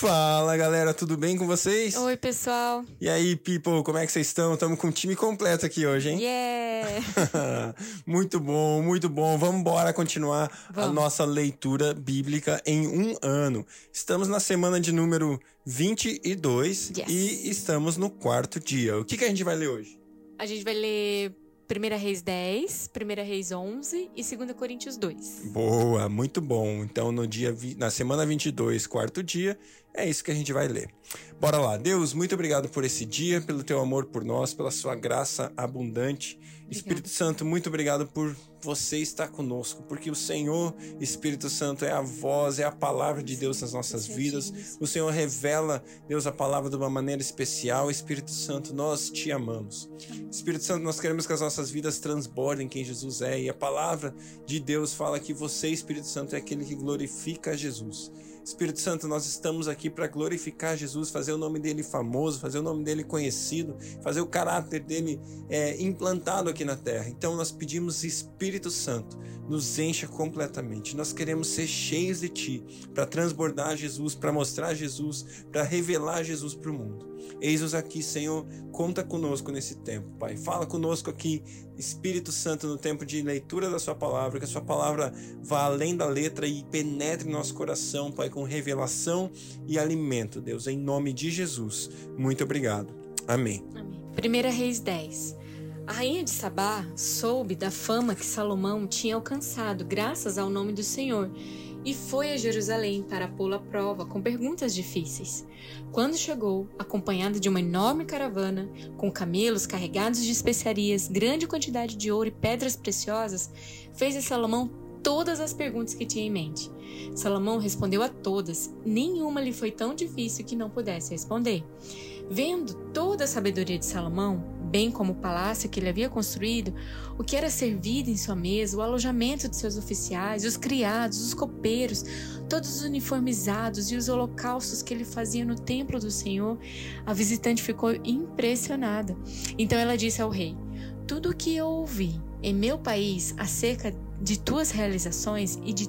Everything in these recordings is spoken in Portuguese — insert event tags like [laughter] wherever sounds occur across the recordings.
Fala galera, tudo bem com vocês? Oi, pessoal. E aí, people, como é que vocês estão? Estamos com o time completo aqui hoje, hein? Yeah! [laughs] muito bom, muito bom. Vamos embora continuar Vamos. a nossa leitura bíblica em um ano. Estamos na semana de número 22 Yes. e estamos no quarto dia. O que, que a gente vai ler hoje? A gente vai ler 1 Reis 10, 1 Reis 11 e 2 Coríntios 2. Boa, muito bom. Então, no dia na semana 22, quarto dia, é isso que a gente vai ler. Bora lá. Deus, muito obrigado por esse dia, pelo teu amor por nós, pela sua graça abundante. Espírito Santo, muito obrigado por você estar conosco, porque o Senhor, Espírito Santo, é a voz, é a palavra de Deus nas nossas vidas. O Senhor revela, Deus, a palavra de uma maneira especial. Espírito Santo, nós te amamos. Espírito Santo, nós queremos que as nossas vidas transbordem quem Jesus é. E a palavra de Deus fala que você, Espírito Santo, é aquele que glorifica Jesus. Espírito Santo, nós estamos aqui para glorificar Jesus, fazer o nome dele famoso, fazer o nome dele conhecido, fazer o caráter dele é, implantado aqui na terra. Então nós pedimos, Espírito Santo, nos encha completamente. Nós queremos ser cheios de Ti para transbordar Jesus, para mostrar Jesus, para revelar Jesus para o mundo. Eis-nos aqui, Senhor, conta conosco nesse tempo, Pai. Fala conosco aqui, Espírito Santo, no tempo de leitura da Sua palavra, que a Sua palavra vá além da letra e penetre em nosso coração, Pai, com revelação e alimento, Deus, em nome de Jesus. Muito obrigado. Amém. Amém. 1 Reis 10. A rainha de Sabá soube da fama que Salomão tinha alcançado graças ao nome do Senhor e foi a Jerusalém para pô-lo à prova com perguntas difíceis. Quando chegou, acompanhada de uma enorme caravana, com camelos carregados de especiarias, grande quantidade de ouro e pedras preciosas, fez a Salomão todas as perguntas que tinha em mente. Salomão respondeu a todas, nenhuma lhe foi tão difícil que não pudesse responder. Vendo toda a sabedoria de Salomão, bem como o palácio que ele havia construído, o que era servido em sua mesa, o alojamento de seus oficiais, os criados, os copeiros, todos os uniformizados e os holocaustos que ele fazia no templo do Senhor, a visitante ficou impressionada. Então ela disse ao rei: Tudo o que eu ouvi em meu país acerca de tuas realizações e de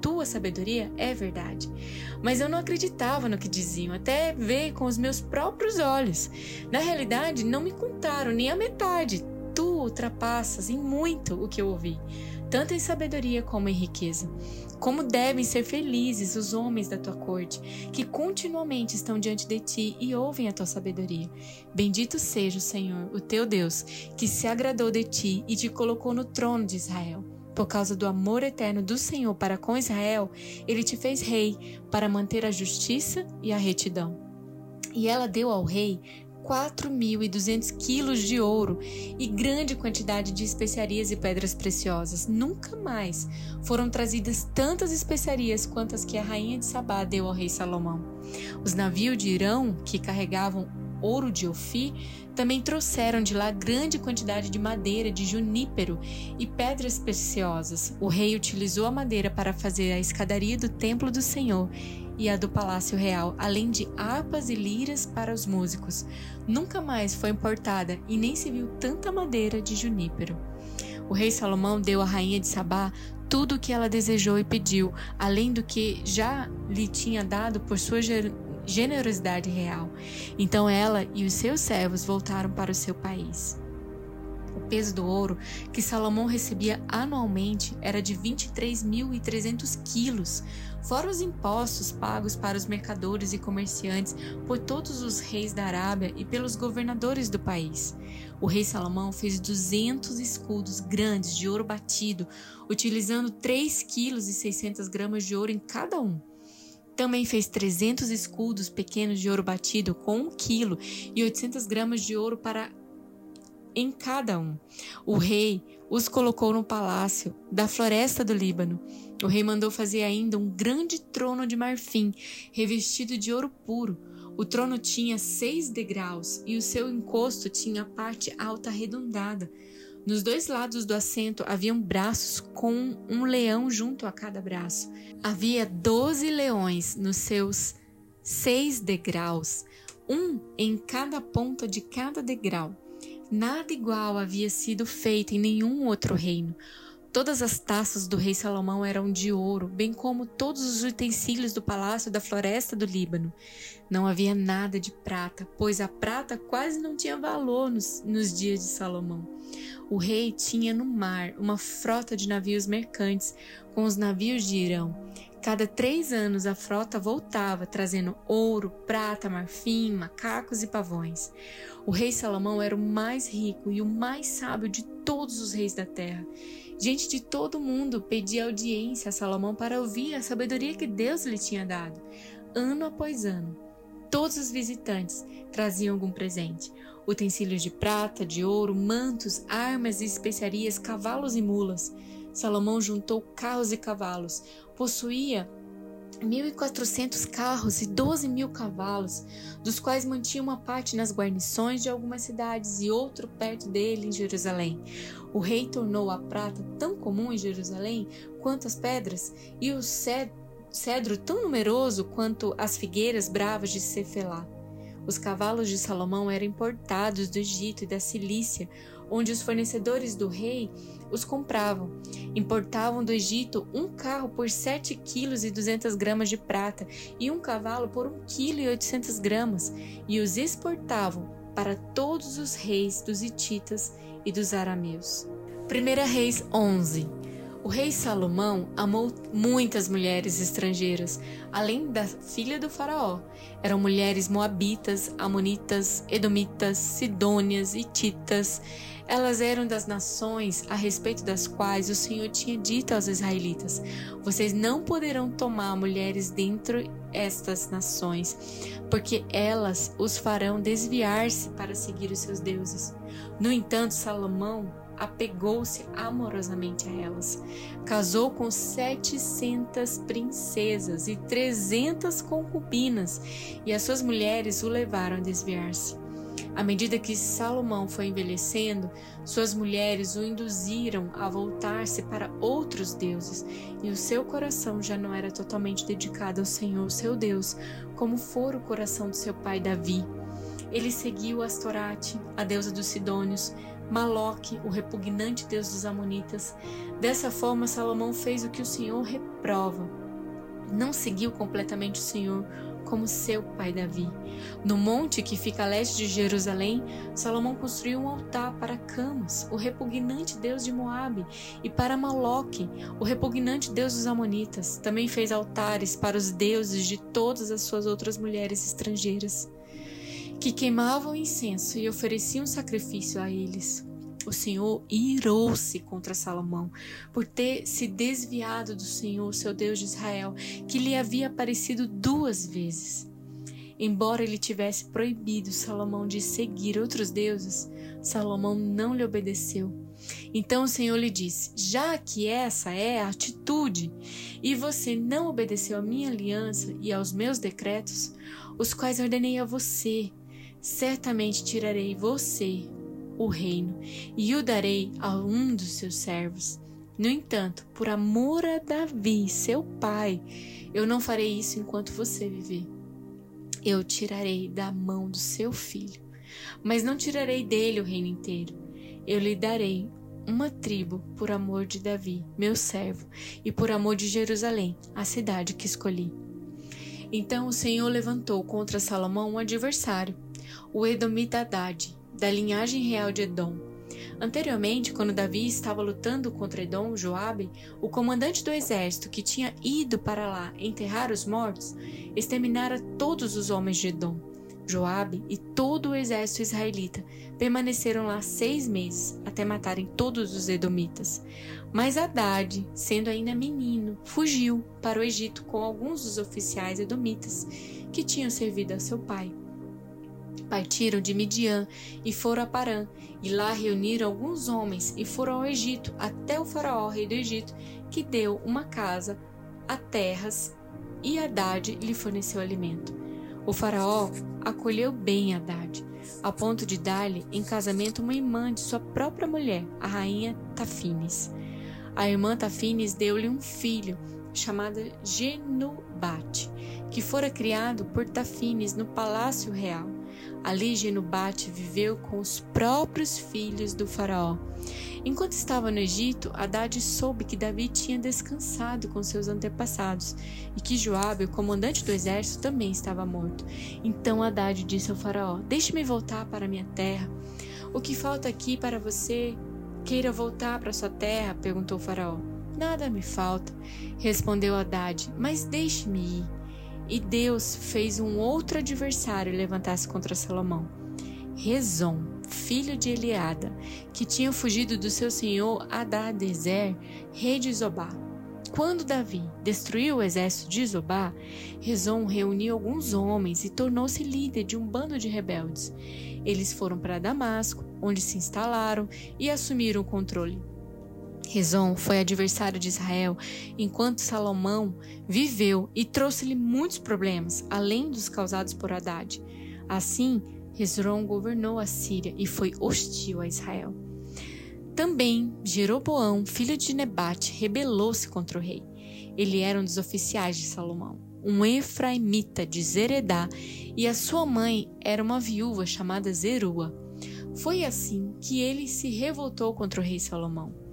tua sabedoria é verdade. Mas eu não acreditava no que diziam, até ver com os meus próprios olhos. Na realidade, não me contaram nem a metade. Tu ultrapassas em muito o que eu ouvi, tanto em sabedoria como em riqueza. Como devem ser felizes os homens da tua corte, que continuamente estão diante de ti e ouvem a tua sabedoria. Bendito seja o Senhor, o teu Deus, que se agradou de ti e te colocou no trono de Israel. Por causa do amor eterno do Senhor para com Israel, ele te fez rei para manter a justiça e a retidão. E ela deu ao rei 4.200 quilos de ouro e grande quantidade de especiarias e pedras preciosas. Nunca mais foram trazidas tantas especiarias quantas que a rainha de Sabá deu ao rei Salomão. Os navios de Irão, que carregavam ouro de Ofir, também trouxeram de lá grande quantidade de madeira de junípero e pedras preciosas. O rei utilizou a madeira para fazer a escadaria do templo do Senhor e a do palácio real, além de harpas e liras para os músicos. Nunca mais foi importada e nem se viu tanta madeira de junípero. O rei Salomão deu à rainha de Sabá tudo o que ela desejou e pediu, além do que já lhe tinha dado por sua generosidade real. Então ela e os seus servos voltaram para o seu país. O peso do ouro que Salomão recebia anualmente era de 23.300 quilos, fora os impostos pagos para os mercadores e comerciantes por todos os reis da Arábia e pelos governadores do país. O rei Salomão fez 200 escudos grandes de ouro batido, utilizando 3 quilos e 600 gramas de ouro em cada um. Também fez 300 escudos pequenos de ouro batido com 1 quilo e 800 gramas de ouro para em cada um. O rei os colocou no palácio da floresta do Líbano. O rei mandou fazer ainda um grande trono de marfim, revestido de ouro puro. O trono tinha seis degraus e o seu encosto tinha a parte alta arredondada. Nos dois lados do assento haviam braços com um leão junto a cada braço. Havia doze leões nos seus seis degraus, um em cada ponta de cada degrau. Nada igual havia sido feito em nenhum outro reino. Todas as taças do rei Salomão eram de ouro, bem como todos os utensílios do palácio da floresta do Líbano. Não havia nada de prata, pois a prata quase não tinha valor nos, nos dias de Salomão. O rei tinha no mar uma frota de navios mercantes com os navios de Irão. Cada três anos a frota voltava, trazendo ouro, prata, marfim, macacos e pavões. O rei Salomão era o mais rico e o mais sábio de todos os reis da terra. Gente de todo mundo pedia audiência a Salomão para ouvir a sabedoria que Deus lhe tinha dado. Ano após ano, todos os visitantes traziam algum presente: utensílios de prata, de ouro, mantos, armas e especiarias, cavalos e mulas. Salomão juntou carros e cavalos, possuía 1.400 carros e 12 mil cavalos, dos quais mantinha uma parte nas guarnições de algumas cidades e outro perto dele em Jerusalém. O rei tornou a prata tão comum em Jerusalém quanto as pedras, e o cedro tão numeroso quanto as figueiras bravas de Cefelá. Os cavalos de Salomão eram importados do Egito e da Cilícia, onde os fornecedores do rei os compravam. Importavam do Egito um carro por 7 quilos e 200 gramas de prata e um cavalo por 1 quilo e 800 gramas e os exportavam para todos os reis dos hititas e dos arameus. 1 Reis 11 o rei Salomão amou muitas mulheres estrangeiras, além da filha do faraó. Eram mulheres moabitas, amonitas, edomitas, sidônias e titas. Elas eram das nações a respeito das quais o Senhor tinha dito aos israelitas: Vocês não poderão tomar mulheres dentro estas nações, porque elas os farão desviar-se para seguir os seus deuses. No entanto, Salomão apegou-se amorosamente a elas. Casou com 700 princesas e 300 concubinas, e as suas mulheres o levaram a desviar-se. À medida que Salomão foi envelhecendo, suas mulheres o induziram a voltar-se para outros deuses, e o seu coração já não era totalmente dedicado ao Senhor, seu Deus, como fora o coração do seu pai Davi. Ele seguiu Astorate, a deusa dos Sidônios, Maloque, o repugnante deus dos Amonitas. Dessa forma, Salomão fez o que o Senhor reprova. Não seguiu completamente o Senhor, como seu pai Davi. No monte que fica a leste de Jerusalém, Salomão construiu um altar para Camas, o repugnante deus de Moabe, e para Maloque, o repugnante deus dos Amonitas. Também fez altares para os deuses de todas as suas outras mulheres estrangeiras que queimavam incenso e ofereciam sacrifício a eles. O Senhor irou-se contra Salomão por ter se desviado do Senhor, seu Deus de Israel, que lhe havia aparecido duas vezes. Embora ele tivesse proibido Salomão de seguir outros deuses, Salomão não lhe obedeceu. Então o Senhor lhe disse: Já que essa é a atitude, e você não obedeceu à minha aliança e aos meus decretos, os quais ordenei a você, certamente tirarei você, o reino, e o darei a um dos seus servos. No entanto, por amor a Davi, seu pai, eu não farei isso enquanto você viver. Eu tirarei da mão do seu filho, mas não tirarei dele o reino inteiro. Eu lhe darei uma tribo por amor de Davi, meu servo, e por amor de Jerusalém, a cidade que escolhi. Então o Senhor levantou contra Salomão um adversário, o Edomita Haddad, da linhagem real de Edom. Anteriormente, quando Davi estava lutando contra Edom, Joabe, o comandante do exército que tinha ido para lá enterrar os mortos, exterminara todos os homens de Edom. Joabe e todo o exército israelita permaneceram lá seis meses até matarem todos os edomitas. Mas Haddad, sendo ainda menino, fugiu para o Egito com alguns dos oficiais edomitas que tinham servido a seu pai. Partiram de Midian e foram a Parã, e lá reuniram alguns homens e foram ao Egito, até o faraó, rei do Egito, que deu uma casa a terras e Haddad lhe forneceu alimento. O faraó acolheu bem Haddad, a ponto de dar-lhe em casamento uma irmã de sua própria mulher, a rainha Tafines. A irmã Tafines deu-lhe um filho, chamado Genubate, que fora criado por Tafines no palácio real. Ali Genubate viveu com os próprios filhos do faraó. Enquanto estava no Egito, Haddad soube que Davi tinha descansado com seus antepassados e que Joabe, o comandante do exército, também estava morto. Então Haddad disse ao faraó: Deixe-me voltar para minha terra. O que falta aqui para você? Queira voltar para sua terra? perguntou o faraó. Nada me falta, respondeu Haddad, mas deixe-me ir. E Deus fez um outro adversário levantar-se contra Salomão. Rezon, filho de Eliada, que tinha fugido do seu senhor Adadezer, rei de Zobá. Quando Davi destruiu o exército de Zobá, Rezon reuniu alguns homens e tornou-se líder de um bando de rebeldes. Eles foram para Damasco, onde se instalaram e assumiram o controle. Rezon foi adversário de Israel enquanto Salomão viveu e trouxe-lhe muitos problemas, além dos causados por Haddad. Assim, Rezon governou a Síria e foi hostil a Israel. Também Jeroboão, filho de Nebate, rebelou-se contra o rei. Ele era um dos oficiais de Salomão, um efraimita de Zeredá, e a sua mãe era uma viúva chamada Zerua. Foi assim que ele se revoltou contra o rei Salomão.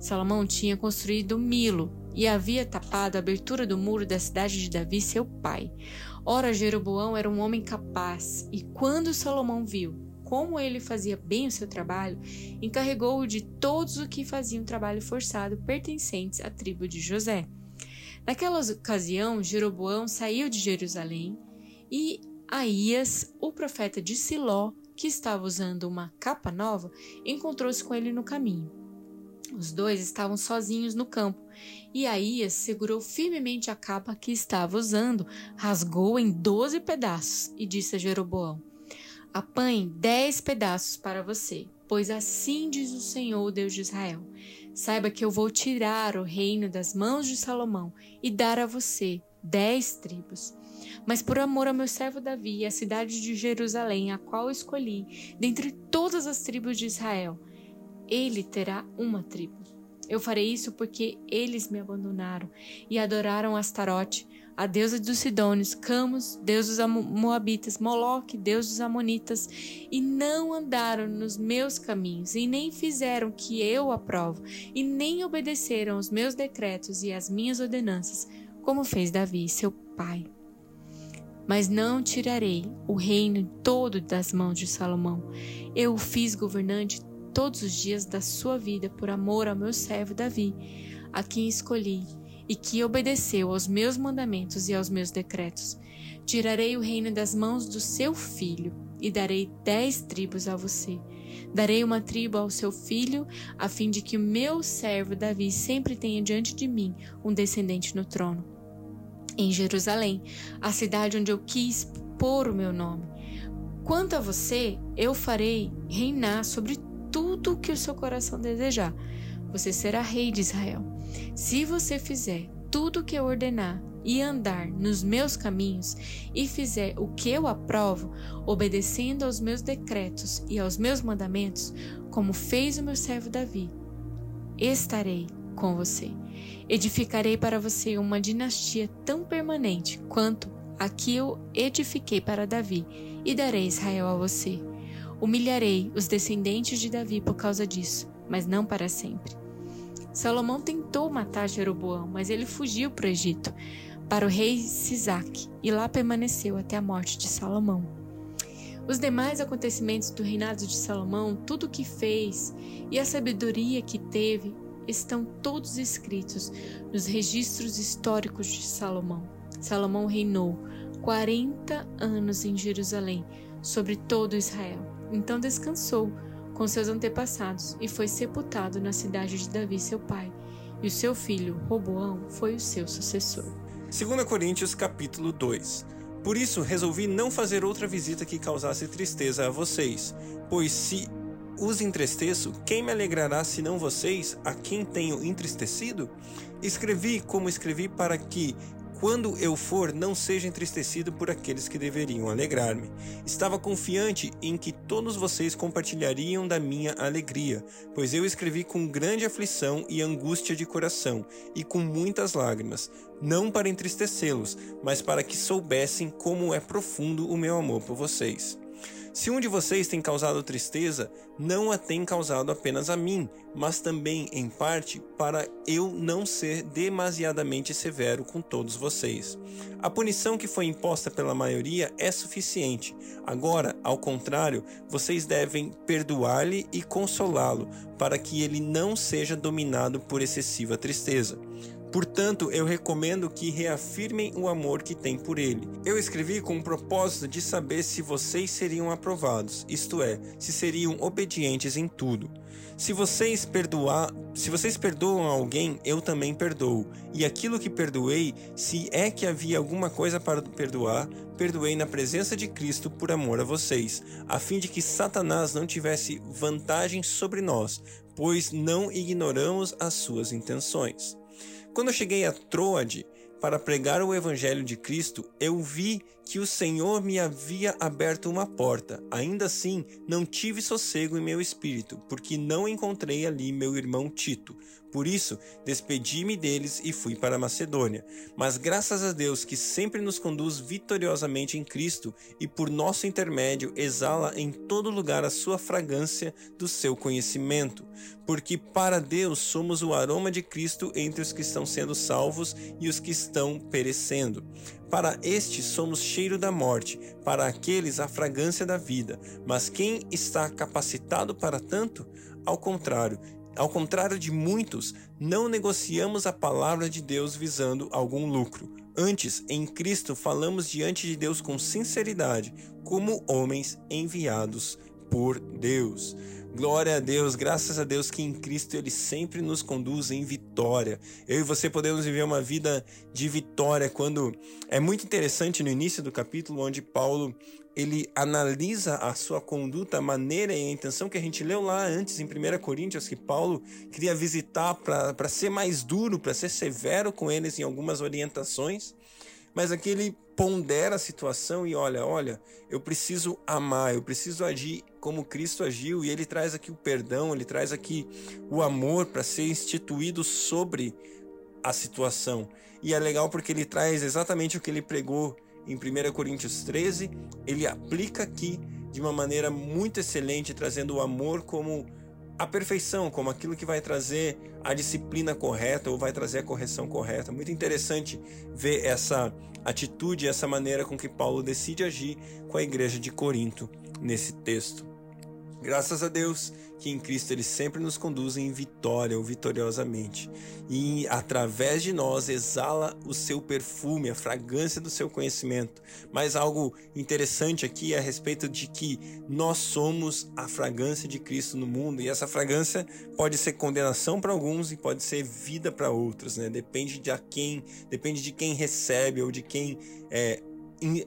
Salomão tinha construído Milo e havia tapado a abertura do muro da cidade de Davi, seu pai. Ora, Jeroboão era um homem capaz, e quando Salomão viu como ele fazia bem o seu trabalho, encarregou-o de todos os que faziam trabalho forçado pertencentes à tribo de José. Naquela ocasião, Jeroboão saiu de Jerusalém e Aías, o profeta de Siló, que estava usando uma capa nova, encontrou-se com ele no caminho. Os dois estavam sozinhos no campo, e Aías segurou firmemente a capa que estava usando, rasgou em doze pedaços e disse a Jeroboão: Apanhe dez pedaços para você, pois assim diz o Senhor, Deus de Israel. Saiba que eu vou tirar o reino das mãos de Salomão e dar a você dez tribos. Mas por amor ao meu servo Davi e à cidade de Jerusalém, a qual escolhi, dentre todas as tribos de Israel, ele terá uma tribo. Eu farei isso porque eles me abandonaram e adoraram Astarote, a deusa dos Sidônios, Camus, deus dos Moabitas, Moloque, deus dos Amonitas, e não andaram nos meus caminhos, e nem fizeram que eu aprovo, e nem obedeceram aos meus decretos e às minhas ordenanças, como fez Davi, seu pai. Mas não tirarei o reino todo das mãos de Salomão. Eu o fiz governante todos os dias da sua vida por amor ao meu servo Davi, a quem escolhi e que obedeceu aos meus mandamentos e aos meus decretos. Tirarei o reino das mãos do seu filho e darei dez tribos a você. Darei uma tribo ao seu filho, a fim de que o meu servo Davi sempre tenha diante de mim um descendente no trono. Em Jerusalém, a cidade onde eu quis pôr o meu nome. Quanto a você, eu farei reinar sobre tudo o que o seu coração desejar. Você será rei de Israel. Se você fizer tudo o que eu ordenar e andar nos meus caminhos e fizer o que eu aprovo, obedecendo aos meus decretos e aos meus mandamentos, como fez o meu servo Davi, estarei com você. Edificarei para você uma dinastia tão permanente quanto a que eu edifiquei para Davi, e darei Israel a você. Humilharei os descendentes de Davi por causa disso, mas não para sempre. Salomão tentou matar Jeroboão, mas ele fugiu para o Egito, para o rei Sisaque, e lá permaneceu até a morte de Salomão. Os demais acontecimentos do reinado de Salomão, tudo o que fez e a sabedoria que teve, estão todos escritos nos registros históricos de Salomão. Salomão reinou 40 anos em Jerusalém sobre todo Israel. Então descansou com seus antepassados e foi sepultado na cidade de Davi, seu pai. E o seu filho, Roboão, foi o seu sucessor. 2 Coríntios capítulo 2 Por isso resolvi não fazer outra visita que causasse tristeza a vocês, pois se os entristeço, quem me alegrará senão vocês, a quem tenho entristecido? Escrevi como escrevi para que, quando eu for, não seja entristecido por aqueles que deveriam alegrar-me. Estava confiante em que todos vocês compartilhariam da minha alegria, pois eu escrevi com grande aflição e angústia de coração, e com muitas lágrimas, não para entristecê-los, mas para que soubessem como é profundo o meu amor por vocês. Se um de vocês tem causado tristeza, não a tem causado apenas a mim, mas também, em parte, para eu não ser demasiadamente severo com todos vocês. A punição que foi imposta pela maioria é suficiente. Agora, ao contrário, vocês devem perdoar-lhe e consolá-lo, para que ele não seja dominado por excessiva tristeza. Portanto, eu recomendo que reafirmem o amor que têm por ele. Eu escrevi com o propósito de saber se vocês seriam aprovados, isto é, se seriam obedientes em tudo. Se vocês perdoar, se vocês perdoam alguém, eu também perdoo. E aquilo que perdoei, se é que havia alguma coisa para perdoar, perdoei na presença de Cristo por amor a vocês, a fim de que Satanás não tivesse vantagem sobre nós, pois não ignoramos as suas intenções. Quando eu cheguei a Troade para pregar o Evangelho de Cristo, eu vi que o Senhor me havia aberto uma porta. Ainda assim, não tive sossego em meu espírito, porque não encontrei ali meu irmão Tito. Por isso, despedi-me deles e fui para Macedônia. Mas graças a Deus que sempre nos conduz vitoriosamente em Cristo e por nosso intermédio exala em todo lugar a sua fragrância do seu conhecimento. Porque para Deus somos o aroma de Cristo entre os que estão sendo salvos e os que estão perecendo. Para estes somos cheiro da morte, para aqueles a fragrância da vida. Mas quem está capacitado para tanto? Ao contrário, ao contrário de muitos, não negociamos a palavra de Deus visando algum lucro. Antes, em Cristo, falamos diante de Deus com sinceridade, como homens enviados por Deus. Glória a Deus, graças a Deus que em Cristo Ele sempre nos conduz em vitória. Eu e você podemos viver uma vida de vitória quando é muito interessante no início do capítulo onde Paulo ele analisa a sua conduta, a maneira e a intenção que a gente leu lá antes em 1 Coríntios, que Paulo queria visitar para ser mais duro, para ser severo com eles em algumas orientações. Mas aqui ele pondera a situação e olha, olha, eu preciso amar, eu preciso agir como Cristo agiu, e ele traz aqui o perdão, ele traz aqui o amor para ser instituído sobre a situação. E é legal porque ele traz exatamente o que ele pregou em 1 Coríntios 13, ele aplica aqui de uma maneira muito excelente, trazendo o amor como a perfeição, como aquilo que vai trazer a disciplina correta ou vai trazer a correção correta. Muito interessante ver essa atitude, essa maneira com que Paulo decide agir com a igreja de Corinto nesse texto. Graças a Deus que em Cristo ele sempre nos conduz em vitória ou vitoriosamente. E através de nós exala o seu perfume, a fragrância do seu conhecimento. Mas algo interessante aqui é a respeito de que nós somos a fragrância de Cristo no mundo. E essa fragrância pode ser condenação para alguns e pode ser vida para outros. Né? Depende de a quem, depende de quem recebe ou de quem é,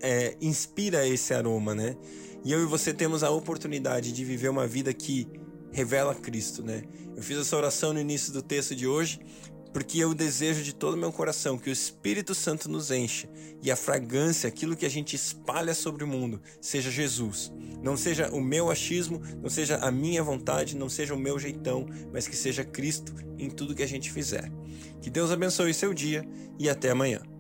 é, inspira esse aroma, né? E eu e você temos a oportunidade de viver uma vida que revela Cristo, né? Eu fiz essa oração no início do texto de hoje, porque eu desejo de todo o meu coração que o Espírito Santo nos encha e a fragrância, aquilo que a gente espalha sobre o mundo, seja Jesus. Não seja o meu achismo, não seja a minha vontade, não seja o meu jeitão, mas que seja Cristo em tudo que a gente fizer. Que Deus abençoe seu dia e até amanhã.